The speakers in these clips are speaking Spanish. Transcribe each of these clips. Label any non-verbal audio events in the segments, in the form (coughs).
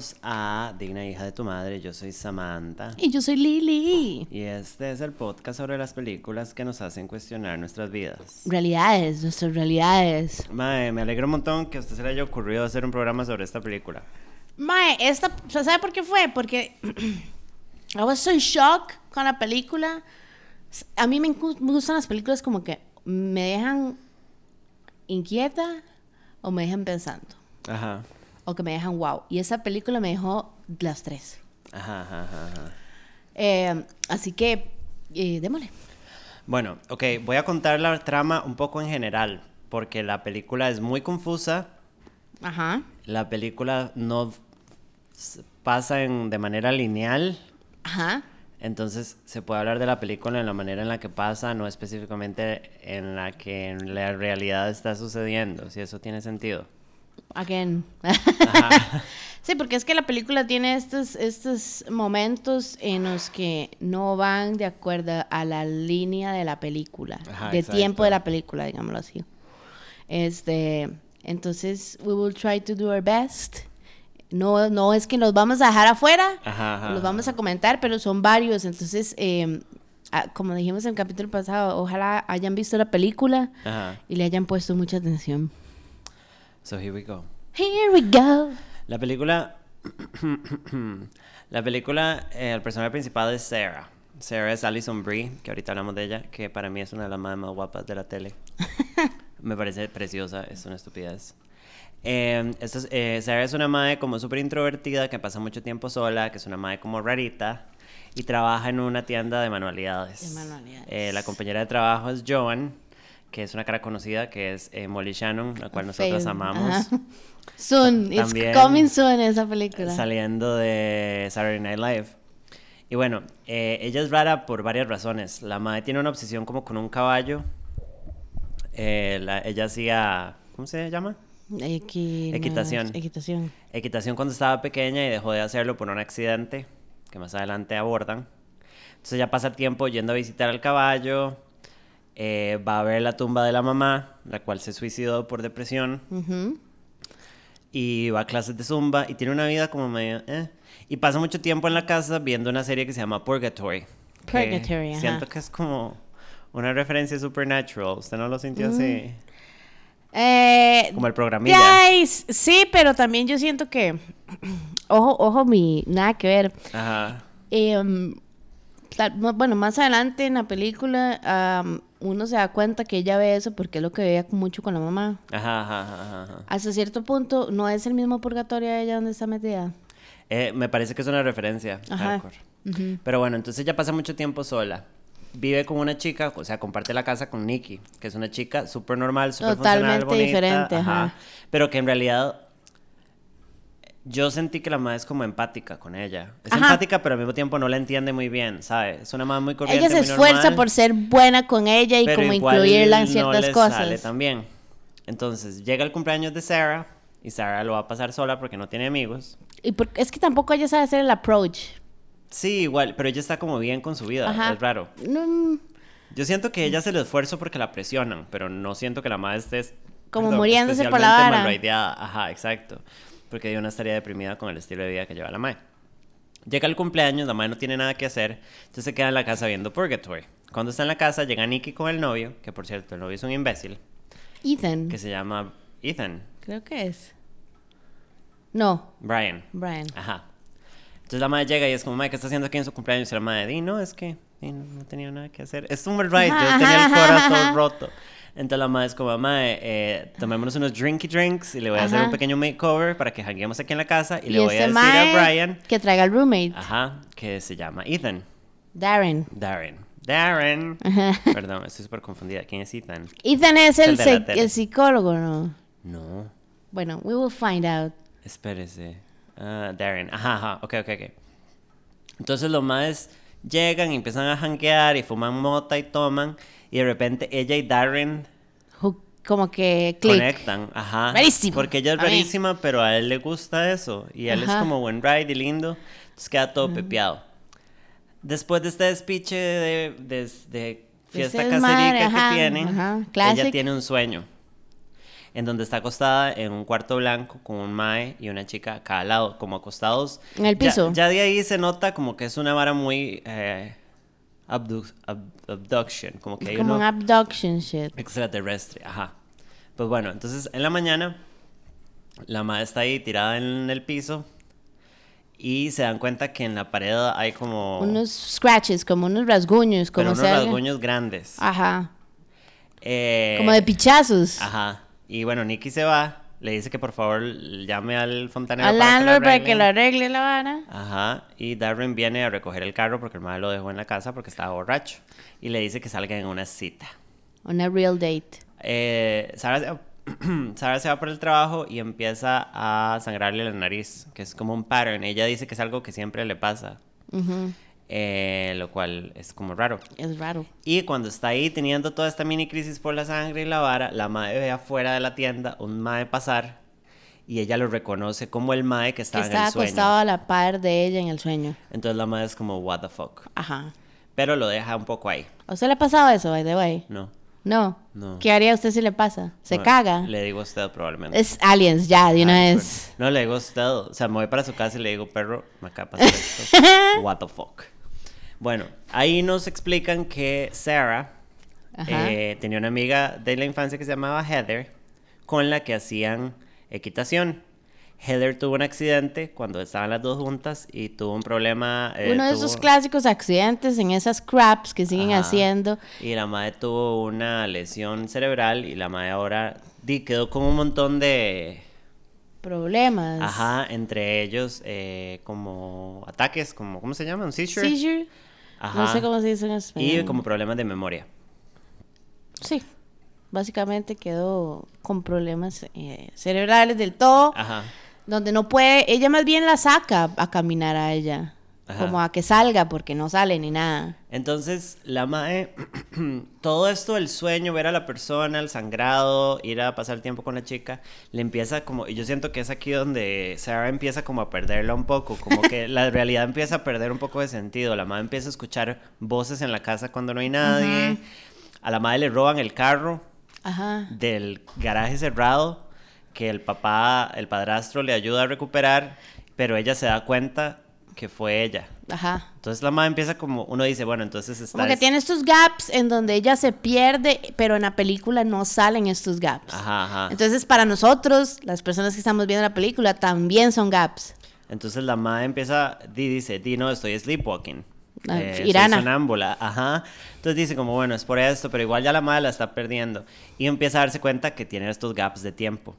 Bienvenidos a Digna Hija de tu Madre. Yo soy Samantha. Y yo soy Lili. Y este es el podcast sobre las películas que nos hacen cuestionar nuestras vidas. Realidades, nuestras realidades. Mae, me alegro un montón que a usted se le haya ocurrido hacer un programa sobre esta película. Mae, esta, ¿sabe por qué fue? Porque (clears throat) I was so shock con la película. A mí me, me gustan las películas como que me dejan inquieta o me dejan pensando. Ajá. O que me dejan wow. Y esa película me dejó las tres. Ajá, ajá, ajá. Eh, así que, eh, démosle. Bueno, ok, voy a contar la trama un poco en general, porque la película es muy confusa. Ajá. La película no pasa en- de manera lineal. Ajá. Entonces se puede hablar de la película en la manera en la que pasa, no específicamente en la que en la realidad está sucediendo, si eso tiene sentido. Again. Ajá. (laughs) Sí, porque es que la película tiene estos, estos momentos en los que no van de acuerdo a la línea de la película, Ajá, de exacto. tiempo de la película, digámoslo así. Este, entonces, we will try to do our best. No, no es que nos vamos a dejar afuera, Ajá, los vamos a comentar, pero son varios. Entonces, eh, como dijimos en el capítulo pasado, ojalá hayan visto la película Ajá. y le hayan puesto mucha atención. So here we go. Here we go. La película. (coughs) la película, eh, el personaje principal es Sarah. Sarah es Alison Brie, que ahorita hablamos de ella, que para mí es una de las más, más guapas de la tele. (laughs) Me parece preciosa, es una estupidez. Eh, esto es- eh, Sarah es una madre como súper introvertida, que pasa mucho tiempo sola, que es una madre como rarita, y trabaja en una tienda de manualidades. De manualidades. Eh, la compañera de trabajo es Joan, que es una cara conocida, que es eh, Molly Shannon, la cual nosotros amamos. Ajá. (laughs) Soon, it's También coming soon esa película. saliendo de Saturday Night Live. Y bueno, eh, ella es rara por varias razones. La madre tiene una obsesión como con un caballo. Eh, la- ella hacía, ¿cómo se llama? Equi- Equitación. Equitación. Equitación cuando estaba pequeña y dejó de hacerlo por un accidente que más adelante abordan. Entonces ella pasa tiempo yendo a visitar al caballo. Eh, va a ver la tumba de la mamá, la cual se suicidó por depresión. Y va a clases de zumba y tiene una vida como medio eh, y pasa mucho tiempo en la casa viendo una serie que se llama Purgatory Purgatory, ajá. siento que es como una referencia supernatural usted no lo sintió así Eh, como el programilla guys, sí, pero también yo siento que. (clears throat) Ojo, ojo, mi. Nada que ver. ajá Em, bueno, más adelante en la película, uno se da cuenta que ella ve eso porque es lo que veía mucho con la mamá. ajá ajá, ajá, ajá. Hasta cierto punto, no es el mismo purgatorio de ella donde está metida. Eh, me parece que es una referencia Ajá. pero bueno entonces ella pasa mucho tiempo sola vive con una chica, o sea, comparte la casa con Nikki, que es una chica súper normal, súper funcional, Totalmente diferente, ajá. Pero que en realidad yo sentí que la madre es como empática con ella. Es Ajá. empática, pero al mismo tiempo no la entiende muy bien, ¿sabes? Es una madre muy corriente, Ella se esfuerza normal, por ser buena con ella y como incluirla en no ciertas cosas. sale bien. Entonces, llega el cumpleaños de Sarah y Sarah lo va a pasar sola porque no tiene amigos. Y por- es que tampoco ella sabe hacer el approach. Sí, igual, pero ella está como bien con su vida, Ajá. es raro. No, Yo siento que ella hace el esfuerzo porque la presionan, pero no siento que la madre esté... Como muriéndose por la vara. Ajá, exacto. Porque yo no estaría deprimida con el estilo de vida que lleva la madre. Llega el cumpleaños, la madre no tiene nada que hacer, entonces se queda en la casa viendo Purgatory. Cuando está en la casa, llega Nicky con el novio, que por cierto, el novio es un imbécil, Ethan. que se llama Ethan, Creo que es. No, Brian. Brian. Ajá. Entonces la madre llega y es como, madre, ¿qué está haciendo aquí en su cumpleaños? Y la madre, di, no, es que no, no tenía nada que hacer. Es un right, yo tenía el corazón roto. Entonces la madre es como, madre, eh, tomémonos unos drinky drinks y le voy a hacer un pequeño makeover para que janguemos aquí en la casa y, Y, le voy a este decir a Brian, que traiga al roommate, ajá, que se llama Ethan. Darren. Darren. Darren. Ajá. Perdón, estoy súper confundida. ¿Quién es Ethan? Ethan es el, el el psicólogo, ¿no? No. Bueno, we will find out. Espérese. Ah, Darren. Ajá, ajá. Ok, ok, ok. Entonces los más llegan y empiezan a janguear y fuman mota y toman. Y de repente ella y Darren Como que click. conectan. Ajá. Rarísimo. Porque ella es rarísima, pero a él le gusta eso. Y él es Ajá. como buen ride y lindo. Entonces queda todo pepeado. Después de este despiche de, de- de fiesta desmadre, caserica ajá, que tienen, ajá, ella tiene un sueño. en donde está acostada en un cuarto blanco con un mae y una chica a cada lado, como acostados. En el Ya- piso. Ya, de ahí se nota como que es una vara muy eh, abdu- ab- abduction, como que hay Como uno un abduction shit. extraterrestre, ajá. Pues bueno, entonces en la mañana la madre está ahí tirada en el piso y se dan cuenta que en la pared hay como Unos scratches, como unos rasguños, como pero unos alguien- rasguños grandes. Ajá. Eh, Como de pichazos. Ajá. Y bueno, Nicky se va, le dice que por favor llame al fontanero Al landlord para que lo arregle la vara. Ajá, y Darren viene a recoger el carro porque el madre lo dejó en la casa porque estaba borracho. Y le dice que salgan en una cita. Una real date. Eh, Sara, se- (clears throat) Sara se va por el trabajo y empieza a sangrarle la nariz, que es como un pattern. Ella dice que es algo que siempre le pasa, Ujú. Eh, lo cual es como raro. Es raro. Y cuando está ahí teniendo toda esta mini crisis por la sangre y la vara, la madre ve afuera de la tienda un mae pasar y ella lo reconoce como el mae que Que estaba en estaba el sueño. acostado a la par de ella en el sueño. Entonces la madre es como, what the fuck. Ajá. Pero lo deja un poco ahí. ¿A usted le ha pasado eso, by the way? No. No. No. ¿Qué haría usted si le pasa? ¿Se No, caga? Le digo a usted probablemente. Es aliens, ya, de una vez. No, le digo a usted. O sea, me voy para su casa y le digo, perro, me acaba de pasar esto. (laughs) What the fuck. Bueno, ahí nos explican que Sarah eh, tenía una amiga de la infancia que se llamaba Heather, con la que hacían equitación. Heather tuvo un accidente cuando estaban las dos juntas y tuvo un problema. eh, Uno de tuvo- esos clásicos accidentes en esas craps que siguen Ajá. haciendo. Y la madre tuvo una lesión cerebral y la madre ahora di, quedó con un montón de... Problemas. Ajá, entre ellos eh, como ataques, como, ¿cómo se llama? ¿Un seizure? No sé cómo se dice en español. Y como problemas de memoria. Sí. Básicamente quedó con problemas eh, cerebrales del todo. Ajá. Donde no puede. Ella más bien la saca a caminar a ella. Ajá. Como a que salga porque no sale ni nada. Entonces, la mae, (clears throat) todo esto del sueño, ver a la persona, el sangrado, ir a pasar tiempo con la chica, le empieza como, y yo siento que es aquí donde Sarah empieza como a perderla un poco, como que la (laughs) realidad empieza a perder un poco de sentido, la madre empieza a escuchar voces en la casa cuando no hay nadie, a la madre le roban el carro Ajá. del garaje cerrado, que el papá, el padrastro le ayuda a recuperar, pero ella se da cuenta que fue ella. Ajá. Entonces la madre empieza como, uno dice, bueno, entonces está... Como que tiene estos gaps en donde ella se pierde, pero en la película no salen estos gaps. Ajá, ajá. Entonces, para nosotros, las personas que estamos viendo la película, también son gaps. Entonces la madre empieza, di, dice, di, no, estoy sleepwalking. Ah, Eh, soy Irana. sonámbula, ajá. Entonces dice como, bueno, es por esto, pero igual ya la madre la está perdiendo. Y empieza a darse cuenta que tiene estos gaps de tiempo.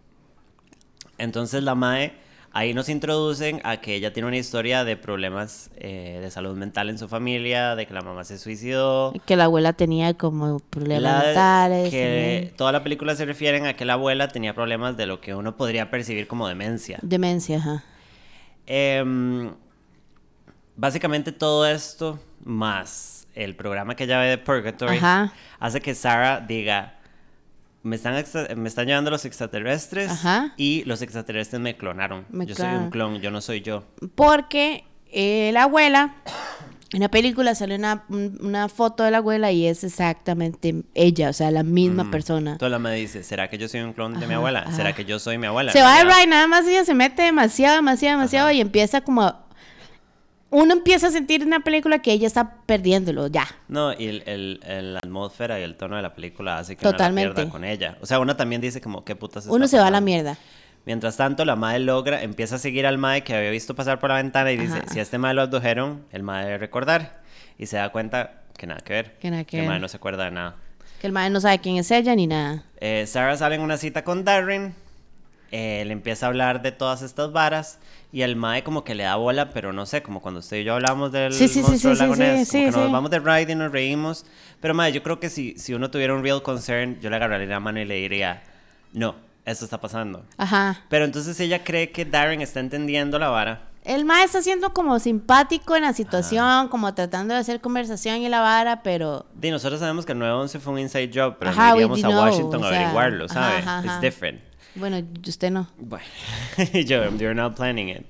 Entonces la madre, ahí nos introducen a que ella tiene una historia de problemas eh, de salud mental en su familia, de que la mamá se suicidó. Que la abuela tenía como problemas mentales. que toda la película se refieren a que la abuela tenía problemas de lo que uno podría percibir como demencia. Demencia, ajá. Em, básicamente todo esto, más el programa que ella ve de Purgatory, Ajá. hace que Sarah diga, me están, extra- me están llevando los extraterrestres Ajá. y los extraterrestres me clonaron. Me yo soy un clon, yo no soy yo. Porque eh, la abuela, en la película sale una, un- una foto de la abuela y es exactamente ella, o sea, la misma Mm. persona. Toda la me dice, ¿será que yo soy un clon de mi abuela? ¿Será que yo soy mi abuela? Se va de right, nada más ella se mete demasiado, demasiado, demasiado Ajá. y empieza como... a- Uno empieza a sentir en la película que ella está perdiéndolo, ya. No, y el, el- el- la atmósfera y el tono de la película hace que uno la Totalmente. pierda con ella. O sea, uno también dice como, ¿qué putas Uno se va a la mierda. Mientras tanto, la madre logra, empieza a seguir al madre que había visto pasar por la ventana y dice, Ajá. si a este madre lo abdujeron, el madre debe recordar. Y se da cuenta que nada que ver. Que nada que el ver. madre no se acuerda de nada. Que el madre no sabe quién es ella ni nada. Eh, Sarah sale en una cita con Darren. Eh, le empieza a hablar de todas estas varas. Y el mae como que le da bola, pero no sé, como cuando usted y yo hablamos del Sí, sí, monstruo sí, del lago sí, Ness, sí, como que nos vamos de ride y nos reímos. Pero mae, yo creo que si, si uno tuviera un real concern, yo le agarraría la mano y le diría, no, esto está pasando. Ajá. Pero entonces ella cree que Darren está entendiendo la vara. El mae está siendo como simpático en la situación, como tratando de hacer conversación y la vara, pero... Y nosotros sabemos que el 911 fue un inside job, pero Ajá, no iríamos a do know, Washington o a sea, averiguarlo, ajá, ¿sabe? ajá, It's ajá. different. Bueno, usted no. Bueno, (laughs) yo, you're not planning it.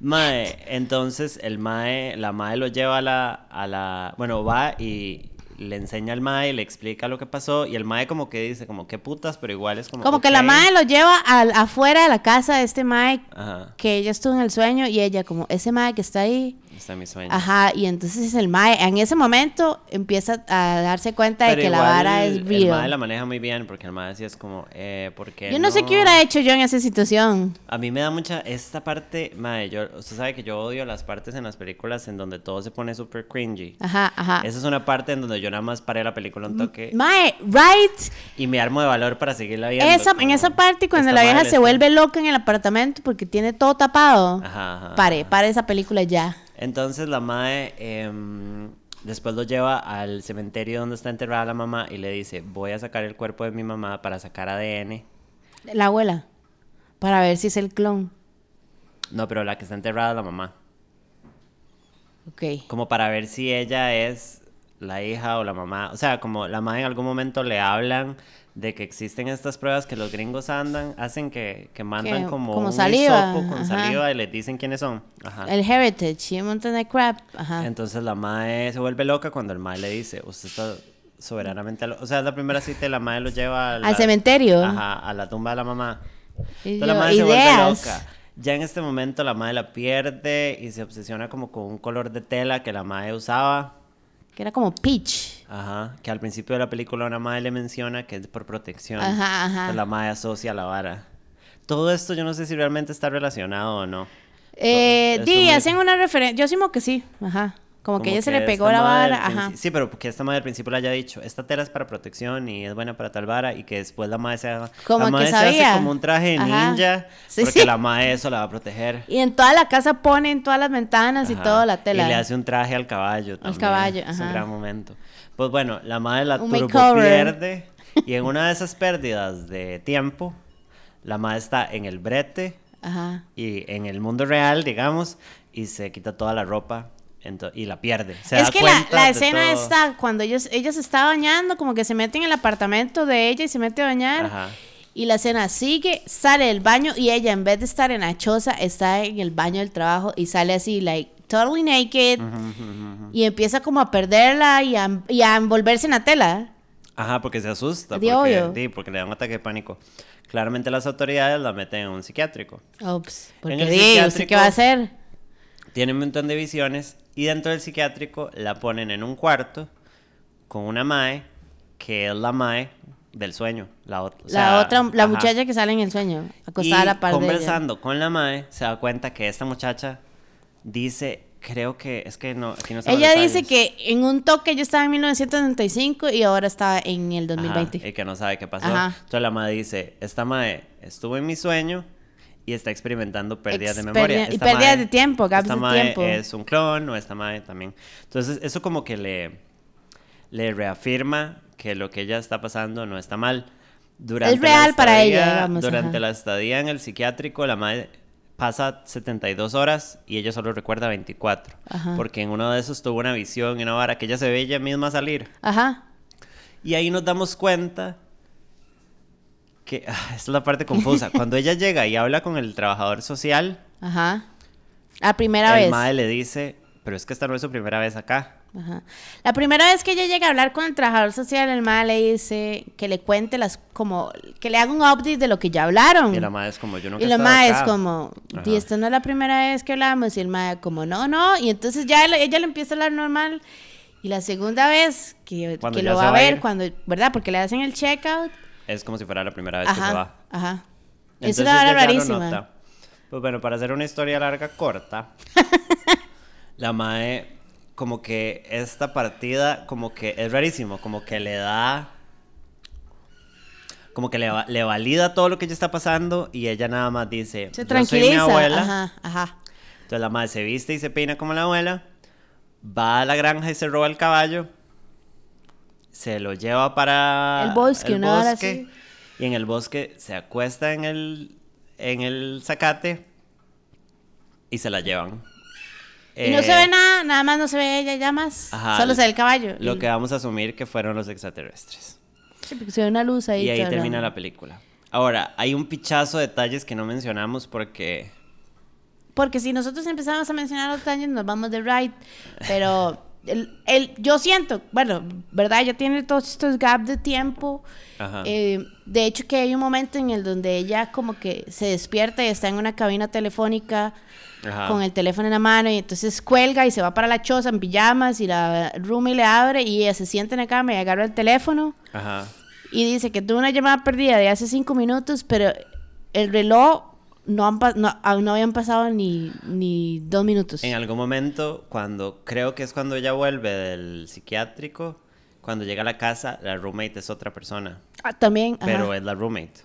Mae, entonces el Mae, la Mae lo lleva a la, a la, bueno, va y le enseña al mae, le explica lo que pasó y el mae como que dice como qué putas, pero igual es como Como que la madre lo lleva al, afuera de la casa de este mae Ajá, que ella estuvo en el sueño y ella como ese mae que está ahí. Está mi sueño. Ajá, y entonces el mae en ese momento empieza a darse cuenta de que la vara es El mae real. la maneja muy bien porque el mae sí es como, eh, ¿por qué Yo no, sé qué hubiera hecho yo en esa situación. A mí me da mucha esta parte, mae, yo, usted sabe que yo odio las partes en las películas en donde todo se pone súper cringy. Ajá, ajá. Esa es una parte en donde yo nada más paré la película un toque Mae, right. y me armo de valor para seguirla viendo. Esa, en esa parte cuando la vieja se vuelve loca en el apartamento porque tiene todo tapado. Ajá, ajá, Pare, pare esa película ya. Entonces la mae em, después lo lleva al cementerio donde está enterrada la mamá y le dice, voy a sacar el cuerpo de mi mamá para sacar ADN. La abuela. Para ver si es el clon. No, pero la que está enterrada es la mamá. Ok. Como para ver si ella es la hija o la mamá. O sea, como la mamá en algún momento le hablan de que existen estas pruebas que los gringos andan, hacen que, que mandan Que- como, como un saliva, con ajá. saliva y les dicen quiénes son. Ajá. El heritage y un montón de crap. Ajá. Entonces la madre se vuelve loca cuando el madre le dice, usted está soberanamente... lo-". O sea, es la primera cita y la madre lo lleva la- Al cementerio. Ajá, a la tumba de la mamá. Y Entonces la madre se vuelve loca. Ya en este momento la madre la pierde y se obsesiona como con un color de tela que la madre usaba. Que era como peach. Ajá, que al principio de la película una madre le menciona que es por protección. Ajá, ajá. La madre asocia la vara. Todo esto yo no sé si realmente está relacionado o no. Eh, di, muy- hacen una referencia. Yo asumo que sí. Ajá. Como, que ella se le pegó la vara. al Ajá. Sí, pero que esta madre al principio le haya dicho, esta tela es para protección y es buena para tal vara y que después la madre se haga, Como la que madre se sabía. hace como un traje Ajá. ninja Sí, porque sí. la madre eso la va a proteger. Y en toda la casa ponen todas las ventanas y Ajá. todo la tela. Y le hace un traje al caballo también. caballo, Es un ajá. gran momento. Pues bueno, la madre la Un turbo makeover. pierde y en una de esas pérdidas de tiempo, la madre está en el brete Ajá. y en el mundo real, digamos, y se quita toda la ropa y la pierde. Se es da que la, la escena todo. está cuando ellos, ella se está bañando, como que se mete en el apartamento de ella y se mete a bañar. Ajá. Y la escena sigue, sale del baño y ella en vez de estar en la choza está en el baño del trabajo y sale así, like, totally naked. Y empieza como a perderla y a, y a envolverse en la tela. Ajá, porque se asusta. De porque, obvio. sí, porque le da un ataque de pánico. Claramente las autoridades la meten en un psiquiátrico. Ups, porque el di, ¿usted psiquiátrico- qué va a hacer? Tiene un montón de visiones y dentro del psiquiátrico la ponen en un cuarto con una mae que es la mae del sueño. La, o La sea, otra, la ajá. muchacha que sale en el sueño, acostada y a la par de ella. conversando con la mae se da cuenta que esta muchacha dice, creo que es que no, aquí no Ella dice detalles. que en un toque yo estaba en 1995 y ahora está en el Ajá, 2020. y que no sabe qué pasó. Ajá. Entonces la mae dice, esta mae estuvo en mi sueño y está experimentando pérdidas de memoria. y pérdidas de tiempo, gaps esta de mae tiempo. es un clon o esta mae también. Entonces eso como que le, le reafirma que lo que ella está pasando no está mal. Durante Es real la para ella, estadía- digamos, Durante ajá. la estadía en el psiquiátrico, la madre pasa 72 horas y ella solo recuerda 24. Ajá. Porque en uno de esos tuvo una visión y una vara que ella se ve ella misma salir. Ajá. Y ahí nos damos cuenta que (laughs) ah, es la parte confusa. Cuando ella llega y habla con el trabajador social, Ajá. La primera el vez. mae le dice, pero es que esta no es su primera vez acá. Ajá. La primera vez que ella llega a hablar con el trabajador social, el mae le dice que le cuente las, como, que le haga un update de lo que ya hablaron. Y la madre es como, yo nunca Y la mae es acá". como, y esta no es la primera vez que hablamos. Y el mae como, no, no. Y entonces ya él- ella le empieza a hablar normal. Y la segunda vez que, que lo va a va a ver, ir. cuando, ¿verdad? Porque le hacen el checkout. Es como si fuera la primera vez que se Ajá, va. ajá. Es Entonces una hora rarísima. Pues bueno, para hacer una historia larga, corta, (laughs) la mae, como que esta partida, como que es rarísimo, como que le da. Como que le, le valida todo lo que ella está pasando y ella nada más dice: Se "Yo soy mi tranquiliza. abuela. Ajá, ajá. Entonces la madre se viste y se peina como la abuela, va a la granja y se roba el caballo, se lo lleva para El bosque, así. y en el bosque se acuesta en el, en el zacate y se la llevan. Y no se Eh, ve nada, nada más no se ve ella ya más. ajá, Solo se ve el caballo. Lo y- que vamos a asumir que fueron los extraterrestres. Sí, porque se ve una luz ahí. Y ahí termina la película. Ahora, hay un pichazo de detalles que no mencionamos porque... Porque si nosotros empezamos a mencionar los detalles, nos vamos de right. Pero (laughs) el, el- yo siento, bueno, ¿verdad? Ella tiene todos estos gaps de tiempo. Ajá. Eh, de hecho, que hay un momento en el donde ella como que se despierta y está en una cabina telefónica Ajá. con el teléfono en la mano y entonces cuelga y se va para la choza en pijamas y la roomie le abre y ella se sienta en la cama y agarra el teléfono Ajá. y dice que tuvo una llamada perdida de hace cinco minutos, pero el reloj no, han no, aún no habían pasado ni, ni dos minutos. En algún momento, cuando creo que es cuando ella vuelve del psiquiátrico, cuando llega a la casa, la roommate es otra persona, Ah, también, ajá. pero es la roommate.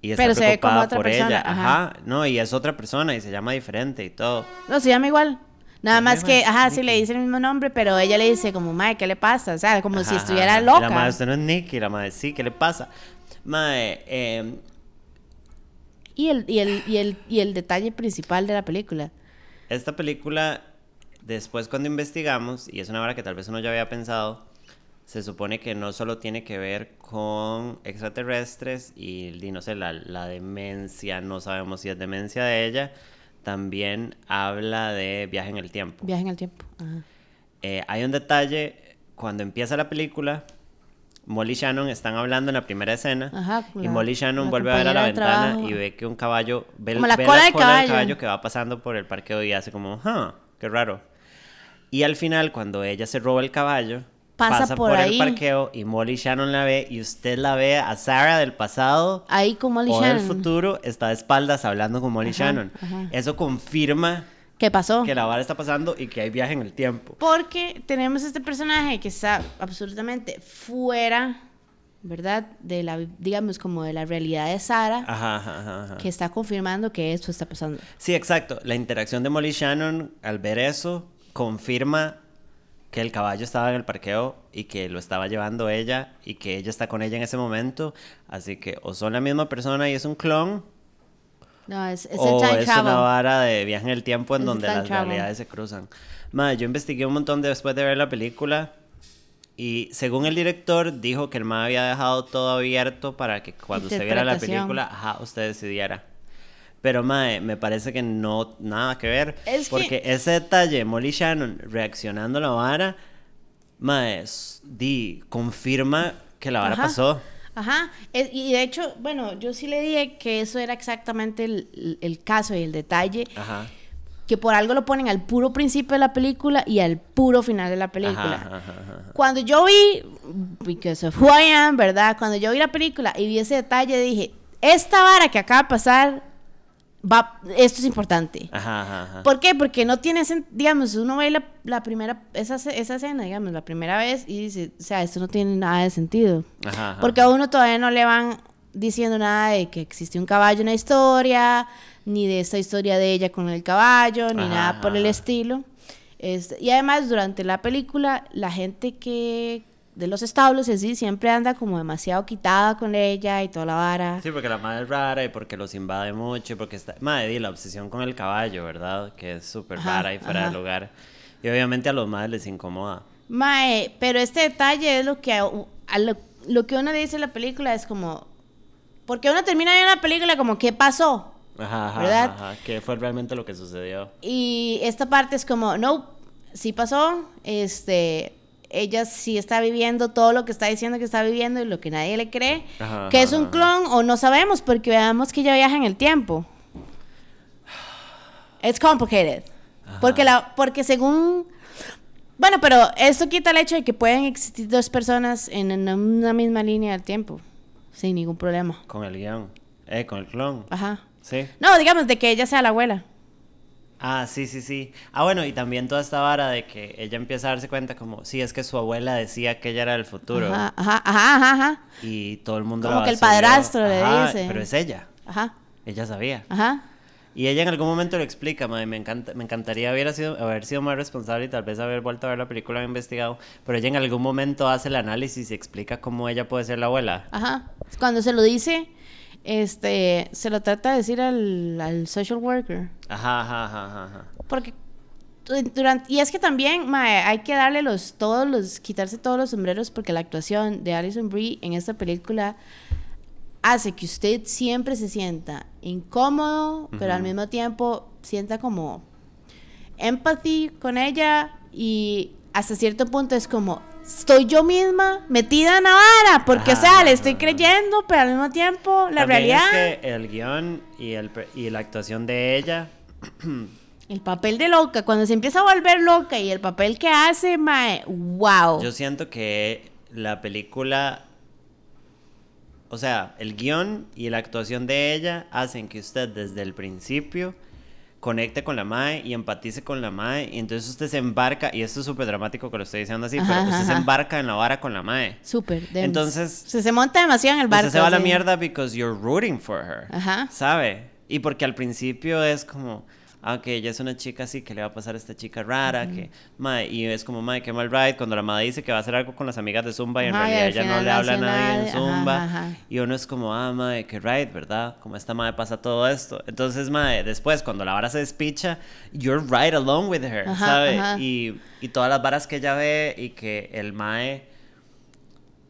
Y está Pero se ve como preocupada otra por persona, ella. ajá. Ajá. No, y es otra persona y se llama diferente y todo. No, se llama igual. Nada más que, ajá, sí le dice el mismo nombre, pero ella le dice como, mae, ¿qué le pasa? O sea, como si Ajá, estuviera ajá. loca. La madre, usted no es Nicky. La madre, sí, ¿qué le pasa? Madre, eh, Y el, y, el, y, el, y el detalle principal de la película. esta película, después cuando investigamos, y es una hora que tal vez uno ya había pensado, se supone que no solo tiene que ver con extraterrestres y, y no sé, la, la demencia, no sabemos si es demencia de ella, también habla de viaje en el tiempo. Viaje en el tiempo. Ajá. Eh, hay un detalle, cuando empieza la película, Molly y Shannon están hablando en la primera escena Ajá, y la- Molly y Shannon la vuelve a ver a la ventana trabajo. y ve que un caballo, ve, Como la ve cola del del caballo. caballo que va pasando por el parqueo y hace como, huh, qué raro. Y al final, cuando ella se roba el caballo, Pasa pasa, por por, ahí. el parqueo y Molly y Shannon la ve y usted la ve a Sarah del pasado Ahí con Molly o del Shannon. futuro, está de espaldas hablando con Molly Ajá, Shannon. ajá. Eso confirma ¿Qué pasó? que la vara está pasando y que hay viaje en el tiempo. Porque tenemos este personaje que está absolutamente fuera, ¿verdad? De la, digamos, como de la realidad de Sara, Ajá, ajá, ajá, que está confirmando que esto está pasando. Sí, exacto. La interacción de Molly Shannon al ver eso confirma que el caballo estaba en el parqueo y que lo estaba llevando ella y que ella está con ella en ese momento. Así que o son la misma persona y es un clon No, es, es el o time es travel. una vara de viaje en el tiempo en Es donde las travel. realidades se cruzan. Madre, yo investigué un montón después de ver la película y según el director dijo que el ma había dejado todo abierto para que cuando se viera la película, ajá, usted decidiera. Pero mae, me parece que no nada que ver, Es que- porque ese detalle, Molly Shannon reaccionando a la vara, mae, di confirma que la vara Ajá. pasó. Ajá, y de hecho, bueno, yo sí le dije que eso era exactamente el, el caso y el detalle, Ajá. que por algo lo ponen al puro principio de la película y al puro final de la película. Ajá, ajá. Cuando yo vi, because of who I am, ¿verdad? Cuando yo vi la película y vi ese detalle, dije, esta vara que acaba de pasar, va, esto es importante. Ajá, ajá, ajá. ¿Por qué? Porque no tiene, digamos, uno ve la, la primera, esa, esa escena, digamos, la primera vez y dice, o sea, esto no tiene nada de sentido. Porque a uno todavía no le van diciendo nada de que existe un caballo en la historia, ni de esta historia de ella con el caballo, ni nada por el estilo. Este, y además, durante la película, la gente que de los establos y así siempre anda como demasiado quitada con ella y toda la vara. Sí, porque la madre es rara y porque los invade mucho y porque está... Madre, di, la obsesión con el caballo, ¿verdad? Que es súper rara y fuera ajá. de lugar. Y obviamente a los madres les incomoda. Mae, pero este detalle es lo que a, a lo, lo que uno dice en la película es como porque uno termina viendo la película como ¿qué pasó? Ajá, ajá, ¿Verdad? ajá, Que fue realmente lo que sucedió. Y esta parte es como, no, sí pasó, este, ella sí está viviendo todo lo que está diciendo que está viviendo y lo que nadie le cree, Ajá, que es un clon o no sabemos porque veamos que ella viaja en el tiempo. It's complicated. Porque, la, porque según... Bueno, pero esto quita el hecho de que pueden existir dos personas en una- una misma línea del tiempo, sin ningún problema. Con el guion. Eh, con el clon. Ajá. Sí. No, digamos de que ella sea la abuela. Ah, sí, sí, sí. Ah, bueno, y también toda esta vara de que ella empieza a darse cuenta como, sí, es que su abuela decía que ella era del futuro. Ajá, ajá, ajá. Y todo el mundo Como la que el padrastro le Ajá, dice. Pero es ella. Ajá, Ella sabía. ajá. Y ella en algún momento lo explica, madre, me encanta, me encantaría haber sido, haber sido más responsable y tal vez haber vuelto a ver la película, haber investigado, pero ella en algún momento hace el análisis y explica cómo ella puede ser la abuela. Ajá. Cuando se lo dice, este, se lo trata de decir al, al social worker. Ajá, ajá, ajá, ajá. Porque du- durante, y es que también, mae, hay que darle los, todos los, quitarse todos los sombreros porque la actuación de Alison Brie en esta película hace que usted siempre se sienta incómodo, pero al mismo tiempo sienta como empathy con ella y hasta cierto punto es como, estoy yo misma metida en la vara, porque, o sea, le estoy creyendo, pero al mismo tiempo, la realidad... Es que el guion y, el, y la actuación de ella. (clears throat) El papel de loca, cuando se empieza a volver loca y el papel que hace, mae, wow. Yo siento que la película. O sea, el guion y la actuación de ella hacen que usted desde el principio conecte con la Mae y empatice con la Mae. Y entonces usted se embarca, y esto es súper dramático que lo estoy diciendo así, Ajá, pero usted ajá, se embarca en la vara con la Mae. Súper. Entonces- Se, se monta demasiado en el barco. Usted se va a la mierda because you're rooting for her. Ajá. ¿Sabe? Y porque al principio es como, ah, que ella es una chica así, que le va a pasar a esta chica rara, que, mae, y es como, mae, qué mal ride, cuando la madre dice que va a hacer algo con las amigas de Zumba y en Ajá, realidad al ella no le habla a nadie en ajá, Zumba. ajá. Y uno es como, ah, mae, qué ride, ¿verdad? Como esta madre pasa todo esto. Entonces, mae, después, cuando la vara se despicha, you're right along with her, Ajá, ¿sabe? ajá. Y, y todas las varas que ella ve y que el mae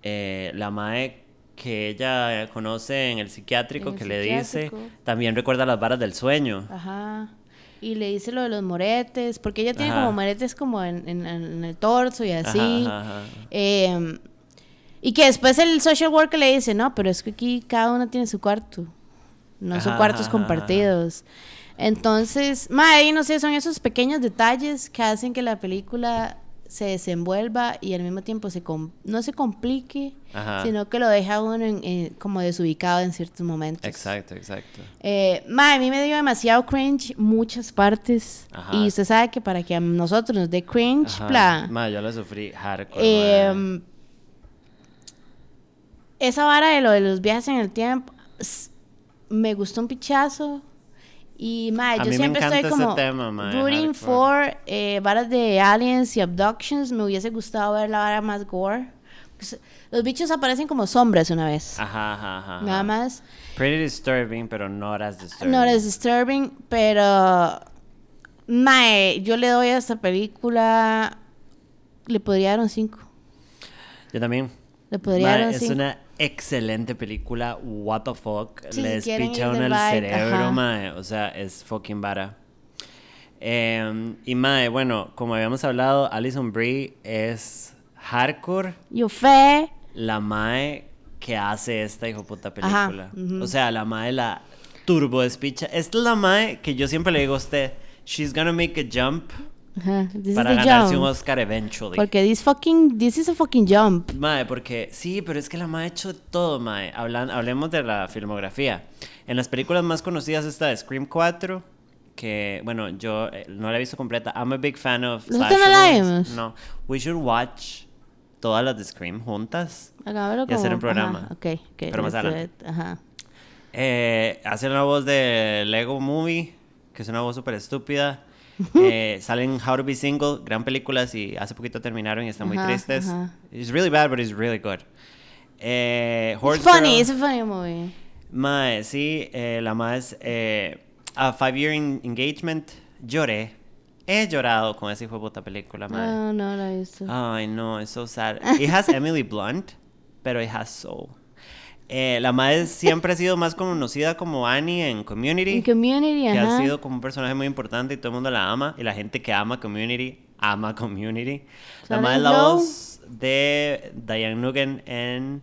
eh, la mae que ella conoce en el psiquiátrico En el que le dice, también recuerda las varas del sueño. Ajá. Y le dice lo de los moretes, porque ella tiene Ajá. como moretes como en, en- en el torso y así. ajá, ajá. Eh, y que después el social worker le dice, no, pero es que aquí cada uno tiene su cuarto. No son cuartos compartidos. Entonces, mae, no sé, son esos pequeños detalles que hacen que la película se desenvuelva y al mismo tiempo se no se complique, Ajá. sino que lo deja a uno en- en- como desubicado en ciertos momentos. Exacto, exacto. Eh, a mí me dio demasiado cringe muchas partes. Ajá. Y usted sabe que para que a nosotros nos dé cringe, Ajá. bla, Ma, yo la sufrí hardcore. eh, esa vara de lo de los viajes en el tiempo me gustó un pichazo. Y mae, yo siempre estoy como tema, mae, rooting for eh, varas de aliens y abductions. Me hubiese gustado ver la vara más gore. Pues, Los bichos aparecen como sombras una vez. Ajá, ajá, ajá. Nada más. Pretty disturbing, pero not as disturbing. No es disturbing, pero. Mae, yo le doy a esta película. Le podría dar un 5. Yo también. Le podría dar un es 5. una excelente película. What the fuck. Sí, Le si quieren despicha ir uno del el vibe, cerebro, ajá. mae. O sea, es fucking vara. Eh, y mae, bueno, como habíamos hablado, Alison Brie es hardcore Yo fe. la mae que hace esta hijo puta Ajá, película. O sea, la mae la turbo despicha. Esta es la mae que yo siempre le digo a usted, she's gonna make a jump Ajá, this para is the ganarse un jump. Oscar eventually. Porque this fucking, this is a fucking jump. Mae, porque sí, pero es que la mae ha hecho todo, mae. Hablan, hablemos de la filmografía. En las películas más conocidas está Scream 4, que, bueno, yo eh, no la he visto completa. I'm a big fan of ¿Nosotros no slasher la movies. vimos? No. We should watch todas las de Scream juntas. Hagámoslo Y hacer como- un programa. Ajá, ok, ok. Pero más let's do adelante. it, Ajá. Eh, la voz de Lego Movie, que es una voz súper estúpida. Eh, salen How to Be Single, gran película, y hace poquito terminaron y están muy Ajá, tristes. ajá. It's really bad, but it's really good. Eh, It's Horse funny, Girl, it's a funny movie. Mae, sí, eh, la más. Eh, a Five Year En- Engagement, lloré. He llorado con esa hijo de puta película, mae. No, no la he visto. Ay, no, es so sad. (laughs) It has Emily Blunt, pero it has soul. Eh, la madre siempre ha sido más conocida como Annie en Community, En Community, que ajá. ha sido como un personaje muy importante y todo el mundo la ama. Y la gente que ama Community, ama Community. La ¿Sale madre es la Glow? voz de Diane Nugan en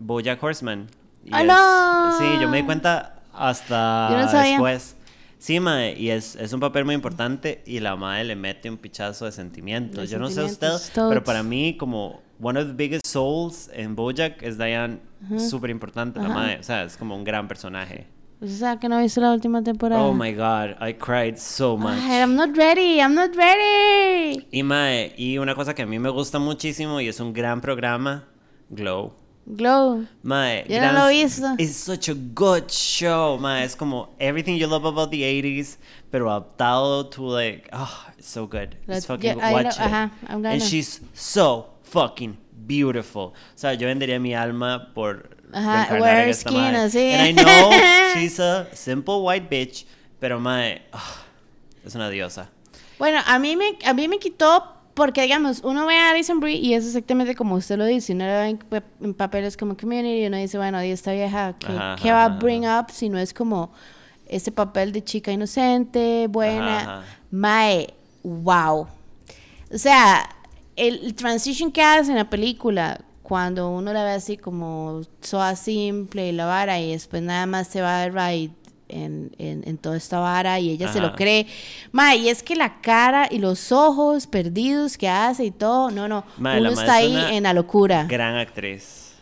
BoJack Horseman. Y ¡Ah, es- no! Sí, yo me di cuenta hasta Yo no sabía. después. Sí, mae, y es, es un papel muy importante y la madre le mete un pichazo de sentimientos. Yo no sé usted, pero para mí como one of the biggest souls en BoJack es Diane, súper importante la Ajá. madre, o sea, es como un gran personaje. Pues, o sea, que no visto la última temporada. Oh my god, I cried so much. Ay, I'm not ready, I'm not ready. Y mae, y una cosa que a mí me gusta muchísimo y es un gran programa, Glow. Glow. Mae, Yo no lo. It's such a good show, mae. Es como everything you love about the 80s, pero adaptado to like, oh, it's so good. It's fucking yeah, I watch know, it. ajá, I'm And gonna. she's so fucking beautiful. O sea, yo vendería mi alma por Ajá, wear skin, así. And I know (laughs) she's a simple white bitch, pero mae, ah, es una diosa. Bueno, a mí me, a mí me quitó porque, digamos, uno ve a Alison Brie y es exactamente como usted lo dice. Uno ve en, en papeles como Community y uno dice, bueno, y esta vieja, ¿qué, Ajá, qué va a ajá, bring up si no es como este papel de chica inocente, buena? Ajá. Mae, wow. O sea, el, transition que hace en la película, cuando uno la ve así como soa simple y la vara, y después nada más se va de ride en, en, en toda esta vara y ella se lo cree. Ma, y es que la cara y los ojos perdidos que hace y todo, no, no, Ma, uno ma está es ahí en la locura. Gran actriz.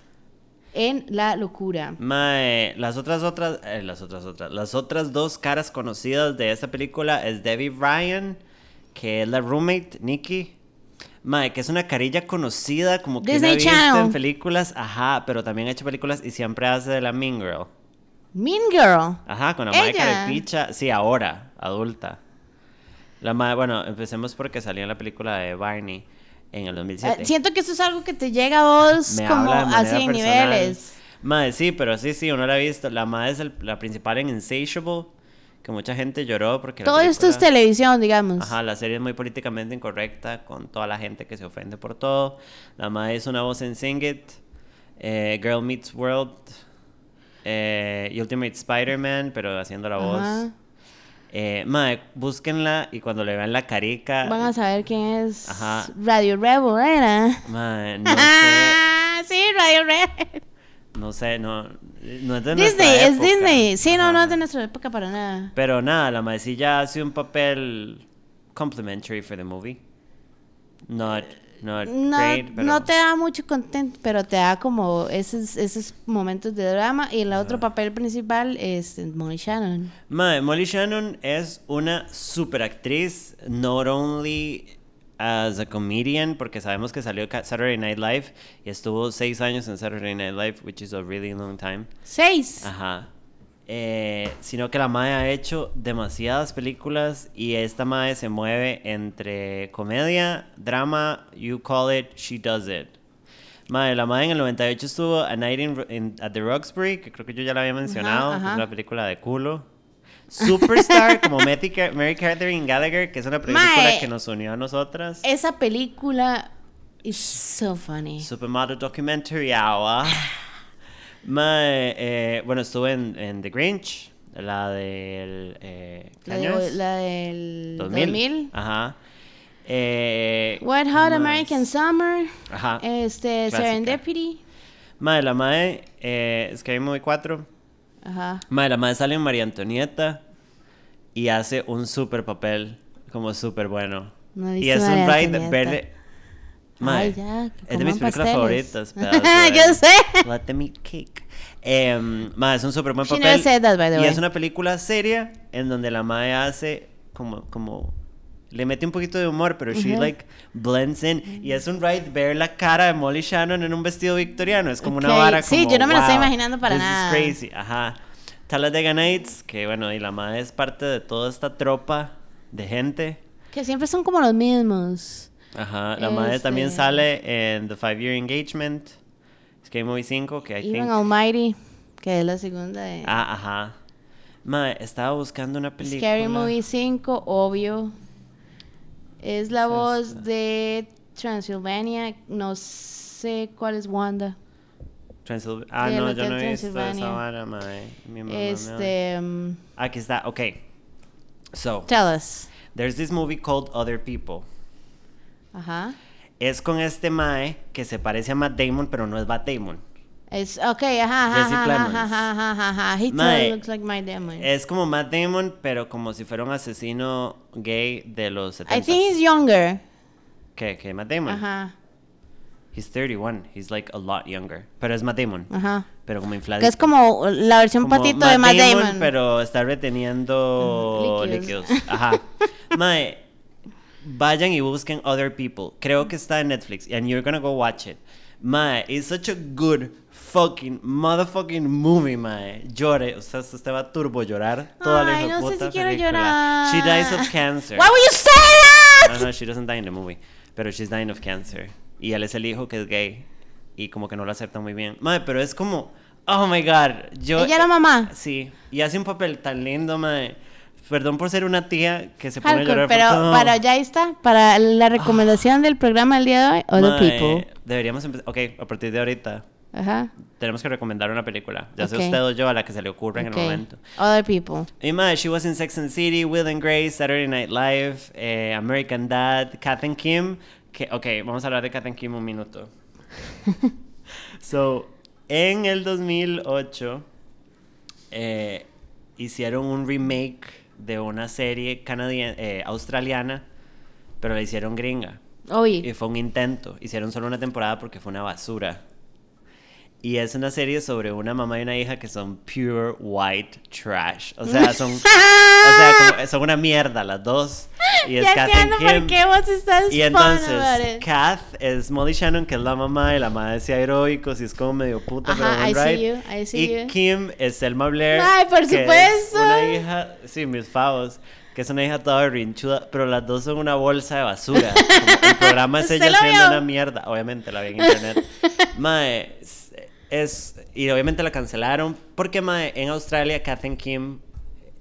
En la locura. Mae, las otras otras, eh, las otras otras, las otras dos caras conocidas de esta película es Debbie Ryan, que es la roommate, Nikki. Mae, que es una carilla conocida, como que Disney una vista Channel. en películas, ajá, pero también ha hecho películas y siempre hace de la Mean Girl. Mean Girl. Ajá, con la mae Ella. carepicha, sí, ahora, adulta. La mae, bueno, empecemos porque salió en la película de Barney en el 2007. Eh, siento que eso es algo que te llega a vos me como de así en niveles. Madre, sí, pero sí, sí, uno la ha visto. La madre es el- la principal en Insatiable, que mucha gente lloró porque Todo esto es televisión, digamos. Ajá, la serie es muy políticamente incorrecta con toda la gente que se ofende por todo. La madre es una voz en Sing It, eh, Girl Meets World eh, y Ultimate Spider-Man, pero haciendo la voz. Eh, madre, búsquenla y cuando le vean la carica... Van a saber quién es Ajá. Radio Rebel, ¿era? Madre, no sé, (laughs) sí, Radio Rebel. no sé, no, no es de nuestra Disney, es época. Disney. Sí, no, no es de nuestra época para nada. Pero nada, la maecilla hace un papel complimentary for the movie. Not, not No, great, pero... no te da mucho content, pero te da como esos, esos momentos de drama. Y el otro papel principal es Molly Shannon. Mae, Molly Shannon es una super actriz, not only as a comedian, porque sabemos que salió Saturday Night Live y estuvo seis años en Saturday Night Live, which is a really long time. Seis. Ajá. Eh, sino que la Mae ha hecho demasiadas películas y esta Mae se mueve entre comedia, drama, you call it, she does it. Mae, la Mae en el 98 estuvo A Night in, in- at the Roxbury, que creo que yo ya la había mencionado, ajá. es una película de culo. Superstar, como Mary, Ca- Mary Catherine Gallagher, que es una película Mae. que nos unió a nosotras. Esa película is so funny. Supermodel Documentary Hour. Mae, eh, bueno, estuve en, en The Grinch, la del... Eh, ¿qué La, de- es? la del 2000. 2000. Ajá. Eh, Wet Hot más. American Summer. Ajá. Este, Clásica. Serendipity. Mae, la Mae, eh, Scary Movie 4. Ajá. Mae, la Mae sale en María Antonieta y hace un super papel, como súper bueno. No y es un ride verle... Mae, Ay, ya, es de mis películas favoritas. (laughs) pedazo Yo sé. Let them eat cake. Mae, es un súper buen She papel. that, by the y way. es una película seria en donde la Mae hace como, como le mete un poquito de humor, pero she Ujú. like blends in. Y es un ride ver la cara de Molly Shannon en un vestido victoriano. Es como una Ok, vara sí, como, yo no me lo estoy wow, imaginando para this is nada. crazy. Ajá. Talladega Nights, que bueno, y la Mae es parte de toda esta tropa de gente. Que siempre son como los mismos. Ajá. La Mae también Este- sale en The Five Year Engagement. Scary Movie 5, que I Even think... Almighty, que es la segunda de Ah, ajá. Mae, estaba buscando una película. Scary Movie 5, obvio. Es la voz de Transylvania. No sé cuál es Wanda. Transil- Ah, Del no, yo no he visto esa vara, mae. Mi mamá me Este. um, Aquí está, ok. So, tell us. there's this movie called Other People. Ajá. Es con este mae que se parece a Matt Damon, pero no es Matt Damon. Es, ok, ajá, ajá, Jesse Plemons. ajá, ajá, ajá, ajá. He Mae, looks like my demon. Es como Matt Damon, pero como si fuera un asesino gay de los 70. I think he's younger. ¿Qué? ¿Qué? Matt Damon. Ajá, He's 31. He's like a lot younger. Pero es Matt Damon. ajá. Pero como infladito. Que es como la versión Como patito de Matt Damon. Pero está reteniendo Mm, líquidos. líquidos. Ajá. (laughs) Mae, vayan y busquen Other People. Creo que está en Netflix. And you're gonna go watch it. Mae, it's such a good fucking motherfucking movie, mae. Llore. O sea, usted va a turbo llorar toda la Ay, no sé si quiero película. llorar. She dies of cancer. Why would you say that? No, no, she doesn't die in the movie. Pero she's dying of cancer. Y él es el hijo que es gay. Y como que no lo acepta muy bien. Mae, pero es como. Oh my god. Yo, Ella era mamá. Sí. Y hace un papel tan lindo, mae. Perdón por ser una tía que se pone a llorar. pero por todo. para ya está, para la recomendación del programa del día de hoy, Other Mae, People. Deberíamos empezar. Ok, a partir de ahorita. Ajá. Tenemos que recomendar una película. Ya sea Ok. usted o yo a la que se le ocurra en el momento. Other people. Y mae, she was in Sex and City, Will and Grace, Saturday Night Live, eh, American Dad, Kath and Kim. Que, ok, vamos a hablar de Kim un minuto. (laughs) so, en el 2008 eh, hicieron un remake de una serie eh, australiana, pero la hicieron gringa. Y fue un intento. Hicieron solo una temporada porque fue una basura. Y es una serie sobre una mamá y una hija que son pure white trash. O sea, son, (laughs) o sea, como- son una mierda las dos. Y es ya Kath and por Kim. qué vos estás Y entonces. Kath es Molly Shannon, que es la mamá, y la mamá decía heroicos, y es como medio puta, Ajá, pero buen you, I see y you. Kim es Selma Blair. Ay, por que es supuesto. una hija, sí, mis favos, que es una hija toda berrinchuda, pero las dos son una bolsa de basura. Como el programa es (laughs) ¿Usted ella siendo una mierda. Obviamente la vi en internet. (laughs) Mae, es, Y obviamente la cancelaron, porque Mae, en Australia, Kath and Kim,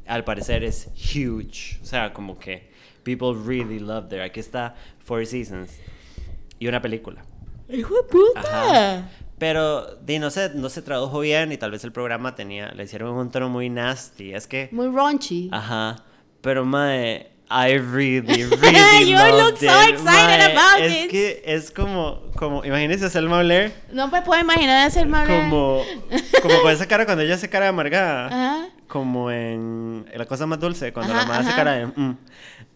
al parecer, es huge. O sea, como que people really love there. Aquí está Four Seasons y una película. ¡Hijo de puta! Ajá. Pero di, no, se, no se tradujo bien y tal vez el programa tenía, le hicieron un tono muy nasty. Es que, Muy raunchy. ajá. Pero mae, I really, (laughs) really You loved look so it, excited mae. about es it. que es como, como, imagínense a Selma Blair No me puedo imaginar hacer mal. como, como con esa cara cuando ella hace cara de amargada. Ajá. Como en, en La Cosa Más Dulce, cuando Ajá, la madre hace ajá. cara de... "Mm".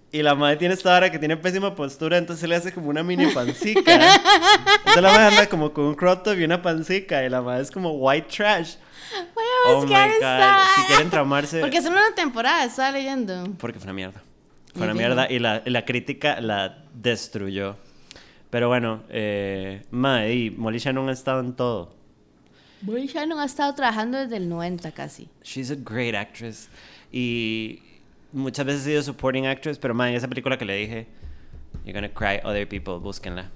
Y la madre tiene esta hora que tiene pésima postura, entonces le hace como una mini pancica. entonces la madre anda como con un crop top y una pancica, y la madre es como white trash. Voy a Oh my buscar God, esta. si quieren traumarse... Porque es una temporada, estaba leyendo. Porque fue una mierda. Y Fue una mierda y la, y la crítica la destruyó. Pero bueno, eh, mae, y Molly Shannon ha estado en todo. Boy Shannon ha estado trabajando desde el 90 casi. She's a great actress. Y muchas veces ha sido supporting actress, pero man, en esa película que le dije, You're gonna cry, other people, búsquenla.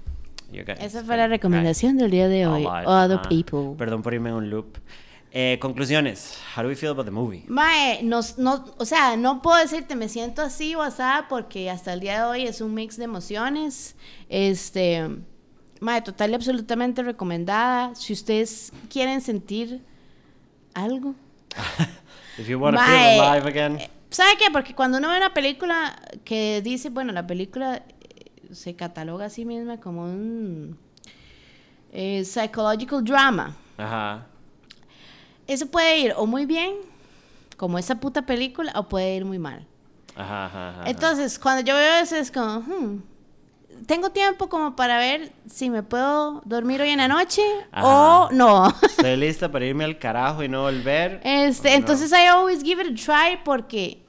Esa fue la recomendación del día de cry hoy. Other Ajá. people. Perdón por irme en un loop. Eh, conclusiones. How do we feel about the movie? Mae, no, no, o sea, no puedo decirte me siento así o asada porque hasta el día de hoy es un mix de emociones. Este, mae, total y absolutamente recomendada. Si ustedes quieren sentir algo. (laughs) If you wanna Mae, feel alive again. eh, ¿Sabe qué? Porque cuando uno ve una película que dice, bueno, la película eh, se cataloga a sí misma como un eh, psychological drama. Ajá. Eso puede ir o muy bien, como esa puta película, o puede ir muy mal. Ajá, ajá, ajá. Entonces, cuando yo veo eso es como, hmm, tengo tiempo como para ver si me puedo dormir hoy en la noche Ajá. o no. (laughs) Estoy lista para irme al carajo y no volver. Este, ¿O no? entonces I always give it a try porque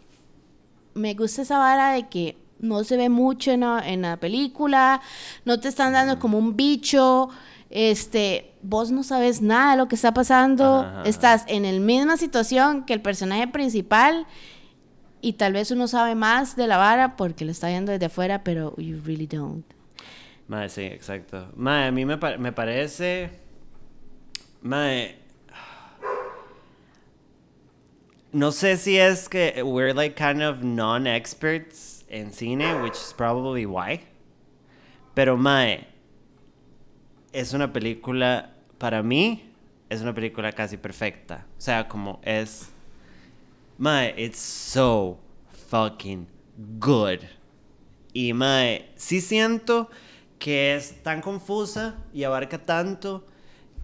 me gusta esa vara de que no se ve mucho en la, en la película, no te están dando como un bicho, este, vos no sabes nada de lo que está pasando, Ajá, estás en la misma situación que el personaje principal y tal vez uno sabe más de la vara porque lo está viendo desde afuera, pero you really don't. Mae, sí, exacto. Mae, a mí me, pa- me parece. Mae. No sé si es que we're like kind of non-experts en cine, which is probably why. Pero Mae, es una película, para mí, es una película casi perfecta. O sea, como es. Mae, it's so fucking good. Y mae, sí siento que es tan confusa y abarca tanto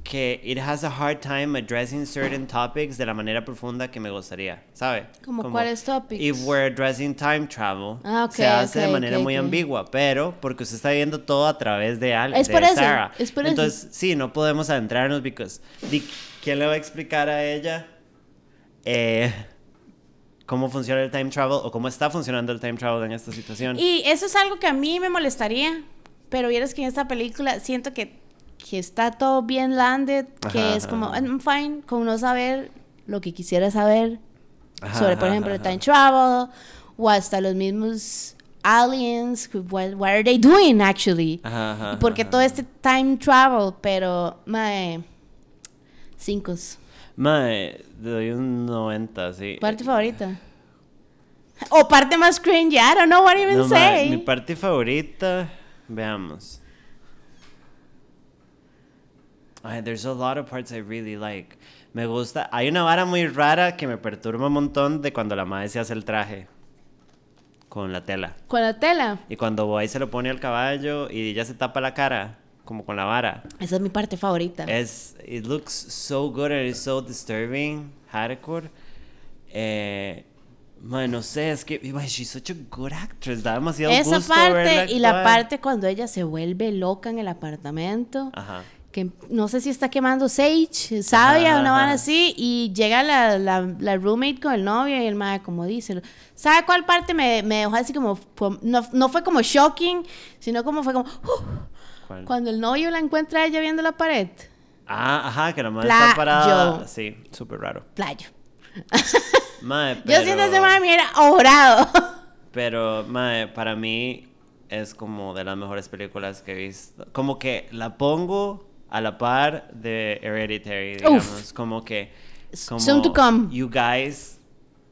que it has a hard time addressing certain topics de la manera profunda que me gustaría, ¿sabe? ¿Como cuáles topics? If we're addressing time travel, Ah, ok, se hace de ok, manera ok, muy ambigua, pero porque usted está viendo todo a través de alguien, Es de por eso, Sarah. es por eso. Entonces, sí, no podemos adentrarnos because ¿quién le va a explicar a ella eh, cómo funciona el time travel o cómo está funcionando el time travel en esta situación? Y eso es algo que a mí me molestaría, pero vieras que en esta película siento que, que está todo bien landed, que Ajá, es como. I'm fine con no saber lo que quisiera saber Ajá, sobre, por ejemplo, el time travel, o hasta los mismos aliens, what, what are they doing actually? Ajá, porque todo este time travel, pero, mae, cinco. Mae, le doy un 90, sí. ¿Parte favorita? O parte más cringe, I don't know what even No, mae, say. mi parte favorita, veamos. Ay, there's a lot of parts I really like. Me gusta. Hay una vara muy rara que me perturba un montón de cuando la madre se hace el traje con la tela. Con la tela. Y cuando Boy se lo pone al caballo y ella se tapa la cara, como con la vara. Esa es mi parte favorita. Es, it looks so good and it's so disturbing, hardcore. Eh, man, no sé, es que man, she's such a good actress, da demasiado Esa gusto verla parte y la parte cuando ella se vuelve loca en el apartamento. Ajá. Que no sé si está quemando sage, sabia, una ajá. así. Y llega la, la, la roommate con el novio y el madre, como dice. ¿Sabe cuál parte me, me dejó así como. No, no fue como shocking, sino como fue como. "Uh", cuando el novio la encuentra ella viendo la pared. Ah, ajá, que la madre Playo. está parada. Sí, súper raro. Playo. (laughs) Yo pero, siento ese madre me hubiera orado. (laughs) Pero, mae, para mí es como de las mejores películas que he visto. Como que la pongo a la par de Hereditary, digamos. Como que. Como, Soon to come. You guys.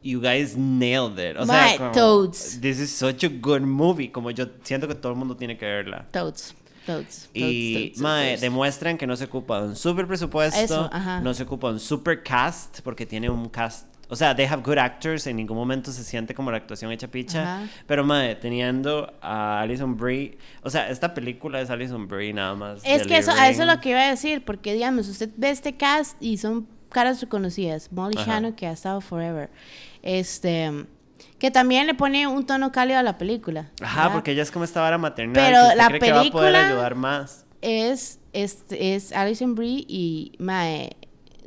You guys nailed it. O Mae, sea, como, toads. This is such a good movie. Como yo siento que todo el mundo tiene que verla. Toads. Toads. Y, toads, mae, toads. demuestran que no se ocupa de un super presupuesto, Eso, no se ocupa de un super cast, porque tiene un cast, o sea, they have good actors, en ningún momento se siente como la actuación hecha picha, Ajá. pero mae, teniendo a Alison Brie, o sea, esta película es Alison Brie nada más. Es que eso, a eso es lo que iba a decir, porque digamos, usted ve este cast y son caras reconocidas. Molly Ajá. Shannon, que ha estado forever. Este, que también le pone un tono cálido a la película. Ajá, ¿verdad? porque ella es como esta vara maternal, Pero que usted la cree que va a poder película- ayudar más. Es, es, es Alison Brie y mae,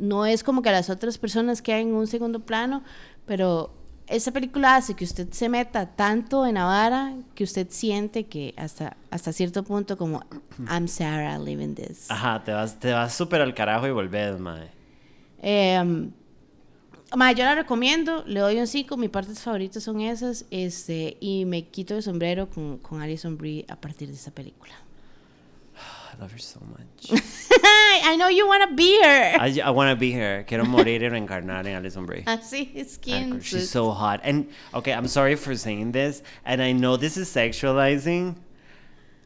no es como que las otras personas quedan en un segundo plano, pero esa película hace que usted se meta tanto en la vara que usted siente que hasta, hasta cierto punto como I'm Sarah living this. Ajá, te vas, te vas súper al carajo y volvés, mae. Eh, ma, yo la recomiendo, le doy un 5, mis partes favoritas son esas, este, y me quito el sombrero con, con Alison Brie a partir de esta película. I love her so much. (laughs) I know you wanna be her. I, I wanna be her. Quiero morir y reencarnar en Alison Brie. Así es que She's so hot. And okay, I'm sorry for saying this, and I know this is sexualizing.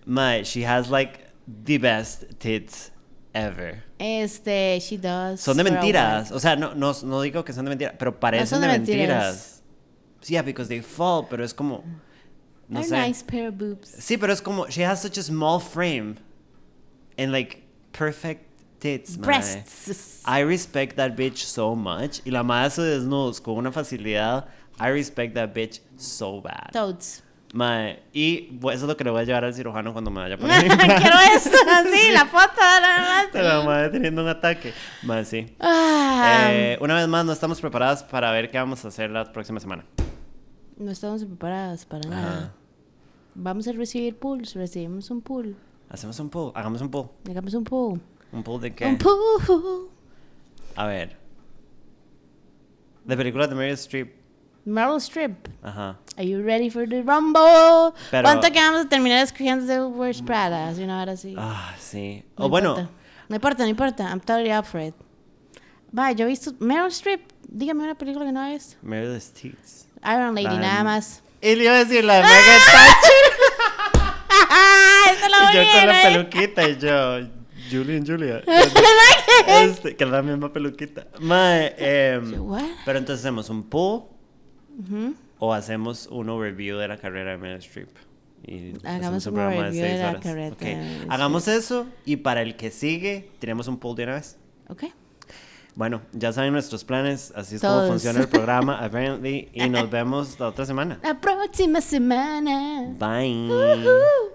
My, she has like the best tits ever. Este, she does. Son de mentiras. O sea, no, no, no digo que son de mentiras, pero parecen son de, de mentiras. Yeah, because they fall, pero es como. No They're nice pair of boobs. Sí, pero es como. She has such a small frame. And like perfect tits. Breasts. I respect that bitch so much. Y la madre se desnudos con una facilidad. I respect that bitch so bad. Toads. Mae, y eso es lo que le voy a llevar al cirujano cuando me vaya a poner. (laughs) Quiero esto, así, (laughs) la foto De la madre teniendo un ataque. Mae, sí. Ah, Eh, una vez más, no estamos preparadas para ver qué vamos a hacer la próxima semana. no estamos preparadas para nada. Ajá. Vamos a recibir pools, recibimos un pool. Hacemos un pool. Hagamos un pool. Hagamos un pool. ¿Un pool de qué? Un pool. A ver. De películas de Meryl Streep. Meryl Streep. Ajá. Are you ready for the rumble? Pero- ¿Cuánto que vamos a terminar escogiendo The Worst Prada? Así una hora así. Ah, sí. No o bueno, importa. No importa, no importa. I'm totally up for it. Va, yo he visto Meryl Streep. Dígame una película que no he visto. Meryl Streep. Iron Lady, La de- nada más. Y le iba a decir la de Megan Thatcher. Esa la Y voy yo a con la ¿eh? peluquita y yo, Julie and Julia. (laughs) este, que es la misma peluquita. Mae, What? pero entonces hacemos un poll o hacemos un overview de la carrera de Meryl Streep. Y Hagamos un overview de seis horas. de Meryl Hagamos eso y para el que sigue, tenemos un poll de una vez. Ok. Bueno, ya saben nuestros planes, así es como Todos. funciona el programa, (laughs) apparently, y nos vemos la otra semana. La próxima semana. Bye. Woohoo.